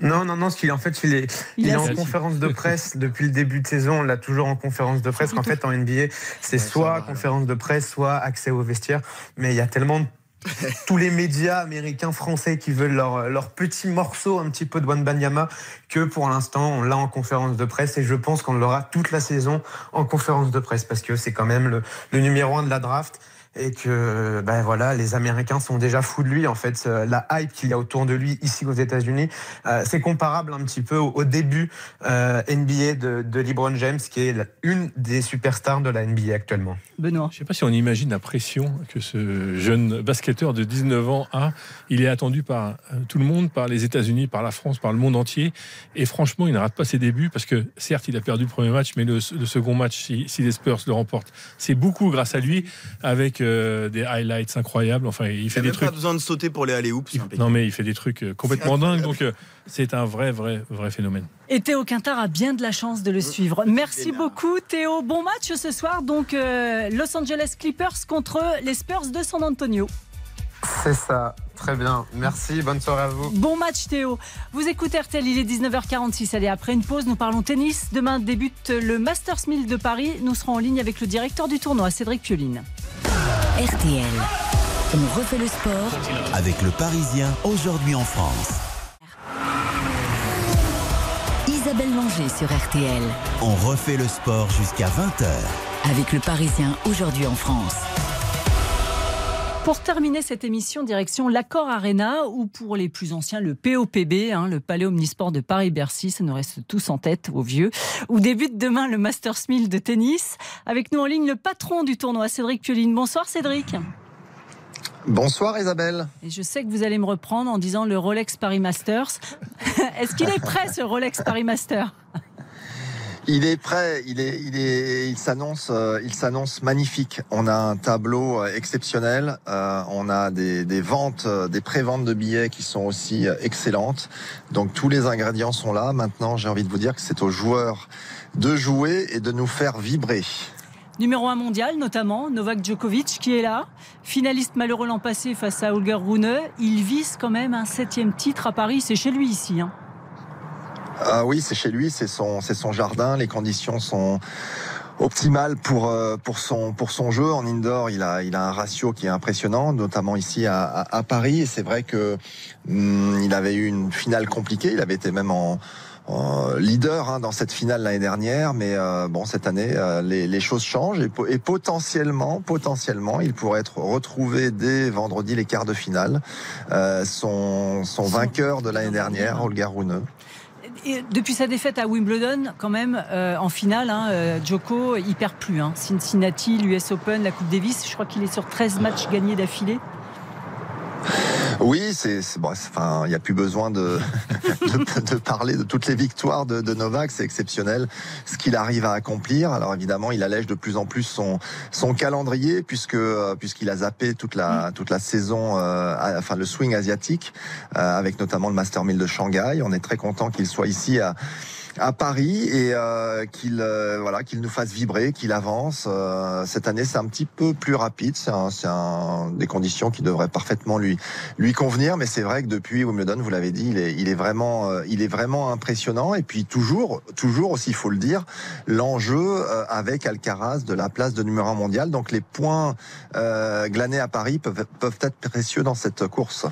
[SPEAKER 14] Non, non, non, ce qu'il en fait, il est, il
[SPEAKER 1] Il
[SPEAKER 14] est
[SPEAKER 1] a-
[SPEAKER 14] en conférence de presse depuis le début de saison. On l'a toujours en conférence de presse. En fait, en NBA, c'est soit conférence de presse, soit accès au vestiaire. Mais il y a tellement de- tous les médias américains, français qui veulent leur, leur petit morceau un petit peu de Wanbanyama que pour l'instant on l'a en conférence de presse et je pense qu'on l'aura toute la saison en conférence de presse parce que c'est quand même le, le numéro un de la draft et que ben voilà les Américains sont déjà fous de lui en fait Euh, la hype qu'il y a autour de lui ici aux États-Unis euh, c'est comparable un petit peu au, au début euh, NBA de, de LeBron James qui est la- une des superstars de la NBA actuellement.
[SPEAKER 1] Benoît.
[SPEAKER 10] Je ne sais pas si on imagine la pression que ce jeune basketteur de 19 ans a. Il est attendu par tout le monde, par les États-Unis, par la France, par le monde entier. Et franchement, il ne rate pas ses débuts parce que certes, il a perdu le premier match, mais le, le second match, si, si les Spurs le remportent, c'est beaucoup grâce à lui, avec euh, des highlights incroyables. Enfin, il
[SPEAKER 2] Il
[SPEAKER 10] fait
[SPEAKER 2] a
[SPEAKER 10] des
[SPEAKER 2] même
[SPEAKER 10] trucs.
[SPEAKER 2] pas besoin de sauter pour les aller impeccable.
[SPEAKER 10] Non, mais il fait des trucs euh, complètement dingues. Donc, euh, c'est un vrai, vrai, vrai phénomène.
[SPEAKER 1] Et Théo Quintard a bien de la chance de le suivre. Merci beaucoup Théo. Bon match ce soir, donc euh, Los Angeles Clippers contre les Spurs de San Antonio.
[SPEAKER 14] C'est ça, très bien. Merci, bonne soirée à vous.
[SPEAKER 1] Bon match Théo. Vous écoutez RTL, il est 19h46. Allez, après une pause, nous parlons tennis. Demain débute le Masters 1000 de Paris. Nous serons en ligne avec le directeur du tournoi, Cédric Pioline.
[SPEAKER 4] RTL. On refait le sport
[SPEAKER 5] Avec le Parisien, aujourd'hui en France.
[SPEAKER 4] Isabelle Langer sur RTL.
[SPEAKER 5] On refait le sport jusqu'à 20h.
[SPEAKER 4] Avec le Parisien aujourd'hui en France.
[SPEAKER 1] Pour terminer cette émission, direction l'Accord Arena ou pour les plus anciens, le POPB, hein, le Palais Omnisport de Paris-Bercy, ça nous reste tous en tête, aux vieux, où débute demain le Masters 1000 de tennis. Avec nous en ligne, le patron du tournoi, Cédric Pioline. Bonsoir Cédric.
[SPEAKER 16] Bonsoir Isabelle.
[SPEAKER 1] Et je sais que vous allez me reprendre en disant le Rolex Paris Masters. Est-ce qu'il est prêt ce Rolex Paris Master
[SPEAKER 16] Il est prêt, il est, il est, il s'annonce, euh, il s'annonce magnifique. On a un tableau euh, exceptionnel. euh, on a des, ventes, des préventes de billets qui sont aussi excellentes. Donc tous les ingrédients sont là. Maintenant, j'ai envie de vous dire que c'est aux joueurs de jouer et de nous faire vibrer.
[SPEAKER 1] Numéro 1 mondial, notamment Novak Djokovic qui est là, finaliste malheureux l'an passé face à Holger Rune. Il vise quand même un septième titre à Paris. C'est chez lui ici. hein.
[SPEAKER 16] Ah oui, c'est chez lui, c'est son, c'est son jardin. Les conditions sont optimales pour euh, pour son pour son jeu en indoor. Il a il a un ratio qui est impressionnant, notamment ici à, à, à Paris. Et c'est vrai que hum, il avait eu une finale compliquée. Il avait été même en en leader hein, dans cette finale l'année dernière, mais euh, bon cette année euh, les, les choses changent et, po- et potentiellement, potentiellement, il pourrait être retrouvé dès vendredi les quarts de finale. Euh, son, son vainqueur de l'année dernière, Holger Rune.
[SPEAKER 1] Et depuis sa défaite à Wimbledon, quand même, euh, en finale, hein, euh, Djoko, il perd plus. hein. Cincinnati, l'US Open, la Coupe Davis, je crois qu'il est sur 13 matchs gagnés d'affilée.
[SPEAKER 16] Oui, c'est bon, enfin, il n'y a plus besoin de, de, de parler de toutes les victoires de, de Novak. C'est exceptionnel ce qu'il arrive à accomplir. Alors évidemment, il allège de plus en plus son son calendrier puisque euh, puisqu'il a zappé toute la toute la saison, euh, à- enfin le swing asiatique, euh, avec notamment le Master 1000 de Shanghai. On est très content qu'il soit ici à à Paris et euh, qu'il euh, voilà qu'il nous fasse vibrer, qu'il avance. Euh, cette année, c'est un petit peu plus rapide. C'est des conditions qui devraient parfaitement lui lui convenir. Mais c'est vrai que depuis Wimbledon, vous l'avez dit, il est il est vraiment il est vraiment impressionnant. Et puis toujours toujours aussi, il faut le dire, l'enjeu avec Alcaraz de la place de numéro un mondial. Donc les points glanés à Paris peuvent peuvent être précieux dans cette course.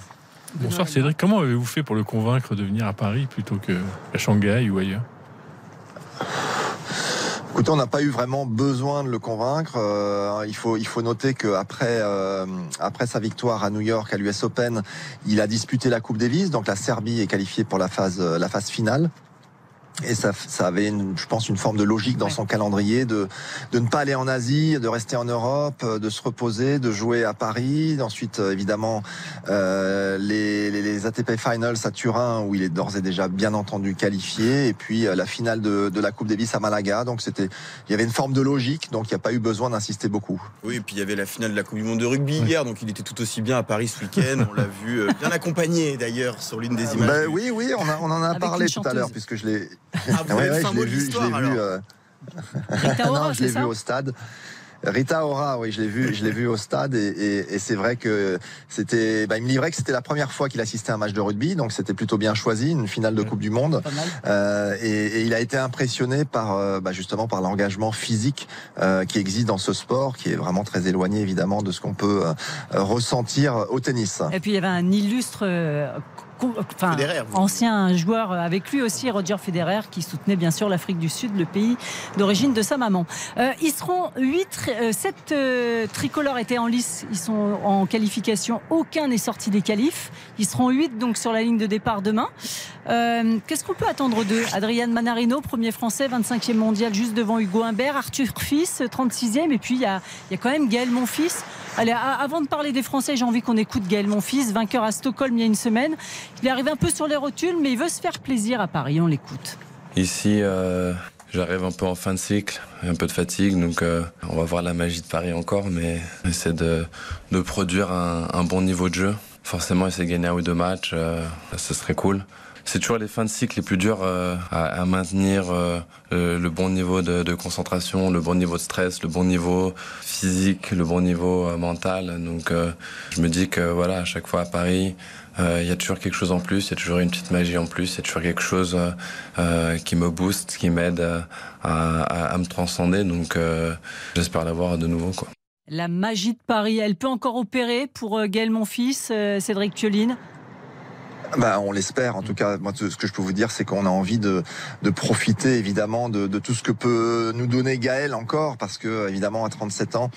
[SPEAKER 10] Bonsoir Cédric, comment avez-vous fait pour le convaincre de venir à Paris plutôt que à Shanghai ou ailleurs?
[SPEAKER 16] Écoutez, on n'a pas eu vraiment besoin de le convaincre. Euh, il faut noter qu'après euh, après sa victoire à New York à l'US Open, il a disputé la Coupe Davis, donc la Serbie est qualifiée pour la phase finale. Et ça, ça avait, une, je pense, une forme de logique dans son calendrier de, de ne pas aller en Asie, de rester en Europe, euh, de se reposer, de jouer à Paris. Ensuite, euh, évidemment, euh, les, les, les, ATP Finals à Turin, où il est d'ores et déjà bien entendu qualifié. Et puis, euh, la finale de, de, la Coupe Davis à Malaga. Donc, c'était, il y avait une forme de logique. Donc, il n'y a pas eu besoin d'insister beaucoup.
[SPEAKER 2] Oui, et puis il y avait la finale de la Coupe du Monde de rugby hier. Donc, il était tout aussi bien à Paris ce week-end. on l'a vu bien accompagné d'ailleurs sur l'une des images.
[SPEAKER 16] Ben, oui, oui, on, a, on en a
[SPEAKER 1] Avec
[SPEAKER 16] parlé tout à l'heure, puisque je l'ai.
[SPEAKER 2] Ah, vous
[SPEAKER 16] Ouais,
[SPEAKER 2] avez le
[SPEAKER 16] ouais,
[SPEAKER 2] fin
[SPEAKER 16] je
[SPEAKER 2] mot
[SPEAKER 16] l'ai
[SPEAKER 2] de
[SPEAKER 16] vu, je
[SPEAKER 2] l'histoire,
[SPEAKER 16] l'ai
[SPEAKER 2] alors.
[SPEAKER 16] vu. euh,
[SPEAKER 1] Rita Ora,
[SPEAKER 16] non, je l'ai vu au stade. Rita Ora, oui, je l'ai vu, je l'ai vu au stade et, et, et c'est vrai que c'était, bah, il me livrait que c'était la première fois qu'il assistait à un match de rugby, donc c'était plutôt bien choisi, une finale de Coupe du Monde. Euh, et, et il a été impressionné par, euh, bah, justement, par l'engagement physique euh, qui existe dans ce sport, qui est vraiment très éloigné évidemment de ce qu'on peut euh, ressentir au tennis.
[SPEAKER 1] Et puis il y avait un illustre. Euh, Enfin, ancien joueur avec lui aussi, Roger Federer, qui soutenait bien sûr l'Afrique du Sud, le pays d'origine de sa maman. Euh, ils seront 8, 7 tricolores étaient en lice, ils sont en qualification, aucun n'est sorti des qualifs. Ils seront 8 donc sur la ligne de départ demain. Euh, Qu'est-ce qu'on peut attendre d'eux? Adrian Manarino, premier français, 25e mondial, juste devant Hugo Humbert, Arthur Fils, 36e, et puis il y a, il y a quand même Gaël Monfils. Allez, avant de parler des Français, j'ai envie qu'on écoute Gaël Monfils, vainqueur à Stockholm il y a une semaine. Il arrive un peu sur les rotules, mais il veut se faire plaisir à Paris. On l'écoute.
[SPEAKER 17] Ici, euh, j'arrive un peu en fin de cycle, un peu de fatigue, donc euh, on va voir la magie de Paris encore, mais essaie de, de produire un, un bon niveau de jeu. Forcément, essayer de gagner un ou deux matchs, euh, ce serait cool. C'est toujours les fins de cycle les plus dures euh, à, à maintenir euh, le, le bon niveau de, de concentration, le bon niveau de stress, le bon niveau physique, le bon niveau euh, mental. Donc, euh, je me dis que voilà, à chaque fois à Paris, euh, il y a toujours quelque chose en plus, il y a toujours une petite magie en plus, il y a toujours quelque chose euh, euh, qui me booste, qui m'aide euh, à, à, à me transcender. Donc, euh, j'espère l'avoir de nouveau. Quoi.
[SPEAKER 1] La magie de Paris, elle peut encore opérer pour euh, Gaël Monfils, euh, Cédric Pioline
[SPEAKER 16] Bah, on l'espère. En tout cas, moi, ce que je peux vous dire, c'est qu'on a envie de, de profiter évidemment de, de tout ce que peut nous donner Gaël encore, parce que évidemment, à 37 ans,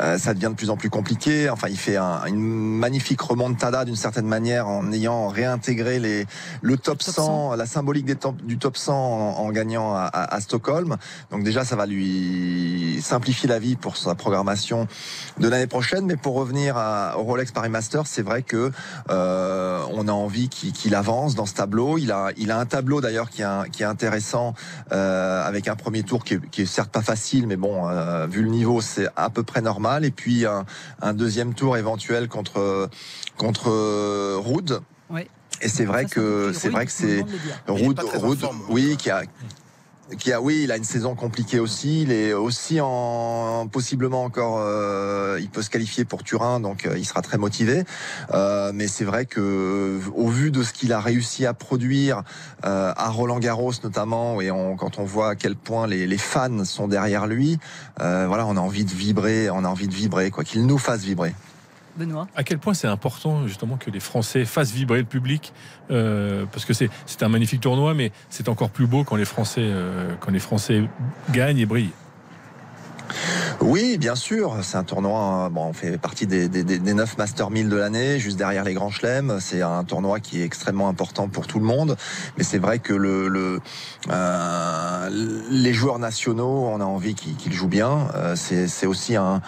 [SPEAKER 16] euh, ça devient de plus en plus compliqué. Enfin, il fait un, une magnifique remontada d'une certaine manière en ayant réintégré les, le top 100, la symbolique des top, du top 100 en, en gagnant à, à, à Stockholm. Donc déjà, ça va lui simplifier la vie pour sa programmation de l'année prochaine. Mais pour revenir à, au Rolex Paris Masters, c'est vrai que euh, on a envie qu'il qu'il avance dans ce tableau. Il a, il a un tableau d'ailleurs qui, est- qui est intéressant euh, avec un premier tour qui est, qui est certes pas facile, mais bon, euh, vu le niveau, c'est à peu près normal. Et puis un, un deuxième tour éventuel contre contre euh.
[SPEAKER 1] Oui.
[SPEAKER 16] Et c'est vrai que c'est vrai que c'est Ruud, oui, qui a qui a oui, il a une saison compliquée aussi. Il est aussi en possiblement encore, euh, il peut se qualifier pour Turin, donc euh, il sera très motivé. Euh, mais c'est vrai que au vu de ce qu'il a réussi à produire euh, à Roland Garros notamment, et on, quand on voit à quel point les, les fans sont derrière lui, euh, voilà, on a envie de vibrer, on a envie de vibrer, quoi, qu'il nous fasse vibrer.
[SPEAKER 1] Benoît
[SPEAKER 10] À quel point c'est important justement que les Français fassent vibrer le public euh, parce que c'est un magnifique tournoi, mais c'est encore plus beau quand les Français euh, quand les Français gagnent et brillent.
[SPEAKER 16] Oui, bien sûr. C'est un tournoi. Bon, on fait partie des, des, des, des 9 Master 1000 de l'année, juste derrière les grands chelems. C'est un tournoi qui est extrêmement important pour tout le monde. Mais c'est vrai que euh, les joueurs nationaux, on a envie qu'ils jouent bien. Euh, c'est aussi un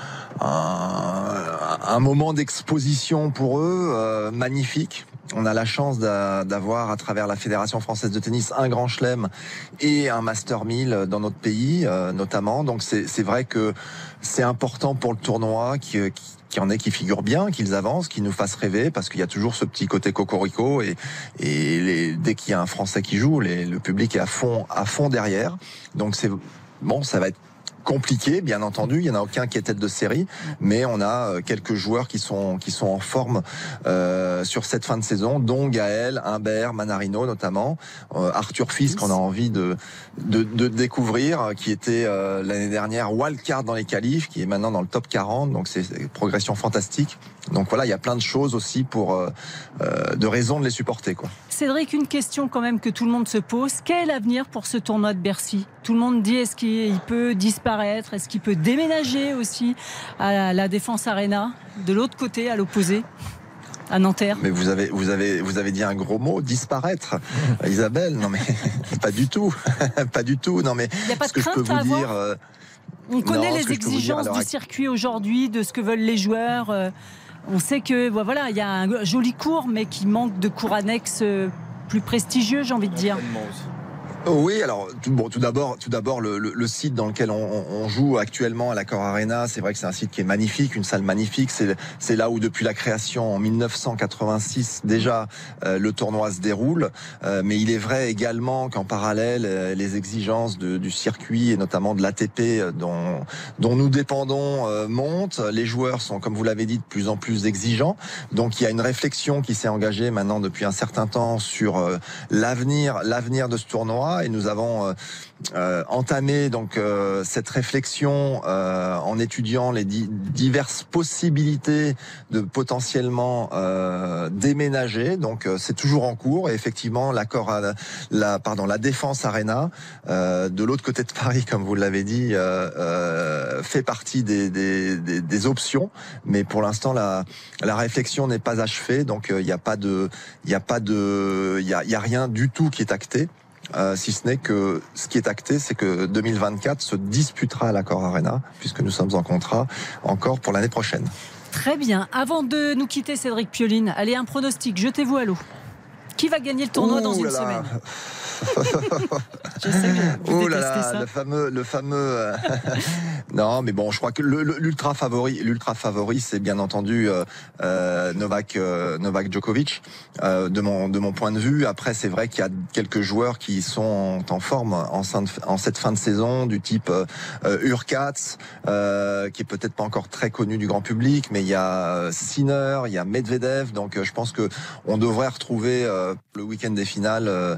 [SPEAKER 16] moment d'exposition pour eux euh, magnifique. On a la chance d'a- d'avoir à travers la Fédération française de tennis un grand chelem et un Master 1000 dans notre pays euh, notamment. Donc c'est c'est vrai que c'est important pour le tournoi qui, euh, qui qu'il y en ait qui figurent bien, qu'ils avancent, qu'ils nous fassent rêver, parce qu'il y a toujours ce petit côté cocorico et, et les, dès qu'il y a un Français qui joue, les, le public est à fond, à fond derrière. Donc c'est bon, ça va être compliqué, bien entendu. Il y en a aucun qui est tête de série, mais on a euh, quelques joueurs qui sont qui sont en forme euh, sur cette fin de saison, dont Gaël, Humbert, Manarino notamment, euh, Arthur Fils qu'on a envie de de, de découvrir, qui était euh, l'année dernière wildcard dans les qualifs, qui est maintenant dans le top 40, donc c'est progression fantastique. Donc voilà, il y a plein de choses aussi pour euh, euh, de raisons de les supporter quoi.
[SPEAKER 1] Cédric, une question quand même que tout le monde se pose. Quel est l'avenir pour ce tournoi de Bercy? Tout le monde dit est-ce qu'il peut disparaître? Est-ce qu'il peut déménager aussi à la Défense Arena? De l'autre côté, à l'opposé à Nanterre.
[SPEAKER 16] Mais vous avez, vous avez, vous avez dit un gros mot, disparaître. Isabelle, non mais pas du tout, pas du tout. Non mais
[SPEAKER 1] Il n'y a pas
[SPEAKER 16] ce
[SPEAKER 1] de
[SPEAKER 16] que je peux vous dire. euh,
[SPEAKER 1] On connaît
[SPEAKER 16] non, ce
[SPEAKER 1] les
[SPEAKER 16] dire
[SPEAKER 1] exigences du circuit aujourd'hui, de ce que veulent les joueurs. On sait que bah, voilà, il y a un joli cours, mais qui manque de cours annexes euh, plus prestigieux, j'ai envie de dire.
[SPEAKER 16] Oui, alors tout, d'abord, tout d'abord le, le- le site dans lequel on, on- joue actuellement à l'Accor Arena, c'est vrai que c'est un site qui est magnifique, une salle magnifique. C'est c'est là où depuis la création en 1986 déjà euh, le tournoi se déroule. Euh, mais il est vrai également qu'en parallèle, euh, les exigences de- du circuit et notamment de l'ATP euh, dont, dont nous dépendons euh, montent. Les joueurs sont, comme vous l'avez dit, de plus en plus exigeants. Donc il y a une réflexion qui s'est engagée maintenant depuis un certain temps sur euh, l'avenir, l'avenir de ce tournoi, et nous avons euh, euh, entamé donc euh, cette réflexion euh, en étudiant les di- diverses possibilités de potentiellement euh, déménager. Donc euh, c'est toujours en cours et effectivement l'accord la, la- pardon la défense Arena de l'autre côté de Paris, comme vous l'avez dit, fait partie des, des, des, options. Mais pour l'instant la la réflexion n'est pas achevée, donc il n'y a pas de il y a pas de il y y a rien du tout qui est acté. Euh, si ce n'est que ce qui est acté, c'est que 2024 se disputera à l'accord Arena, puisque nous sommes en contrat encore pour l'année prochaine.
[SPEAKER 1] Très bien. Avant de nous quitter, Cédric Pioline, allez, un pronostic, jetez-vous à l'eau. Qui va gagner le tournoi dans une
[SPEAKER 16] là là.
[SPEAKER 1] Je sais que vous
[SPEAKER 16] Oh là là,
[SPEAKER 1] ça.
[SPEAKER 16] le fameux, le fameux. euh, non, mais bon, je crois que l'ultra favori, l'ultra favori, c'est bien entendu euh, euh, Novak, euh, Novak Djokovic. euh, de mon, de mon point de vue. Après, c'est vrai qu'il y a quelques joueurs qui sont en forme en, cette fin de saison, du type Urkats, euh, qui est peut-être pas encore très connu du grand public, mais il y a Sinner, il y a Medvedev. Donc, je pense que on devrait retrouver euh, le week-end des finales euh,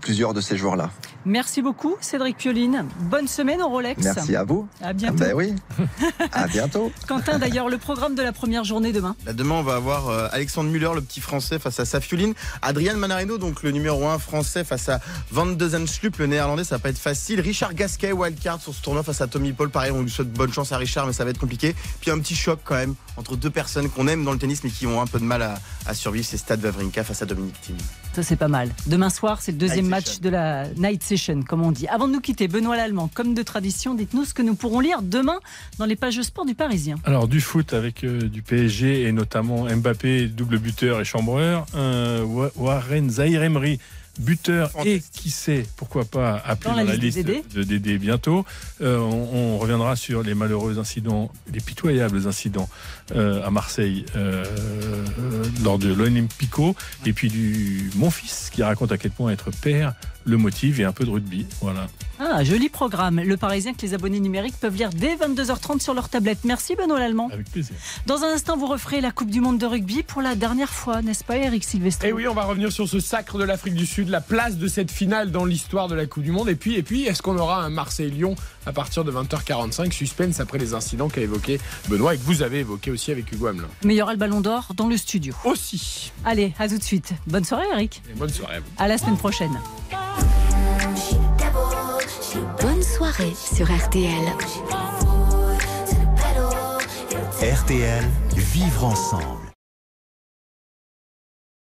[SPEAKER 16] plusieurs de ces joueurs-là.
[SPEAKER 1] Merci beaucoup, Cédric Pioline. Bonne semaine au Rolex.
[SPEAKER 16] Merci à vous.
[SPEAKER 1] À bientôt.
[SPEAKER 16] Ben oui. À bientôt.
[SPEAKER 1] Quentin, d'ailleurs, le programme de la première journée demain.
[SPEAKER 2] Là, demain, on va avoir euh, Alexandre Muller, le petit français, face à Safioline. Adrian Manarino, donc le numéro 1 français, face à Van de Zandschlup, le néerlandais, ça va pas être facile. Richard Gasquet, wildcard sur ce tournoi face à Tommy Paul. Pareil, on lui souhaite bonne chance à Richard, mais ça va être compliqué. Puis un petit choc quand même entre deux personnes qu'on aime dans le tennis, mais qui ont un peu de mal à, à survivre. C'est Stade Wawrinka face à Dominique Thiem.
[SPEAKER 1] Ça, c'est pas mal. Demain soir, c'est le deuxième
[SPEAKER 2] Night
[SPEAKER 1] match
[SPEAKER 2] session.
[SPEAKER 1] de la night session, comme on dit. Avant de nous quitter, Benoît Lallemand, comme de tradition, dites-nous ce que nous pourrons lire demain dans les pages sport du Parisien.
[SPEAKER 10] Alors du foot avec euh, du PSG et notamment Mbappé, double buteur et chambreur, Warren Zahir Emery, buteur et qui sait, pourquoi pas appelé
[SPEAKER 1] Dans
[SPEAKER 10] dans,
[SPEAKER 1] la liste
[SPEAKER 10] liste de Dédé. bientôt. Euh, on, on reviendra sur les malheureux incidents, les pitoyables incidents euh, à Marseille euh, euh, lors de l'Olympico et puis du mon fils qui raconte à quel point être père le motive et un peu de rugby. Voilà.
[SPEAKER 1] Ah, joli programme. Le Parisien que les abonnés numériques peuvent lire dès 22h30 sur leur tablette. Merci Benoît Lallemand.
[SPEAKER 10] Avec plaisir.
[SPEAKER 1] Dans un instant, vous referez la Coupe du Monde de rugby pour la dernière fois, n'est-ce pas Eric Silvestro?
[SPEAKER 18] Et Eh oui, on va revenir sur ce sacre de l'Afrique du Sud, la place de cette finale dans l'histoire de la Coupe du Monde. Et puis, et puis est-ce qu'on aura un Marseille-Lyon à partir de 20h45 Suspense après les incidents qu'a évoqué Benoît et que vous avez évoqué aussi avec Hugo Hamelin.
[SPEAKER 1] Mais il y aura le ballon d'or dans le studio.
[SPEAKER 18] Aussi.
[SPEAKER 1] Allez, à tout de suite. Bonne soirée Eric.
[SPEAKER 18] Et bonne soirée à vous.
[SPEAKER 1] À la semaine prochaine.
[SPEAKER 4] Bonne soirée sur RTL.
[SPEAKER 5] RTL, vivre ensemble.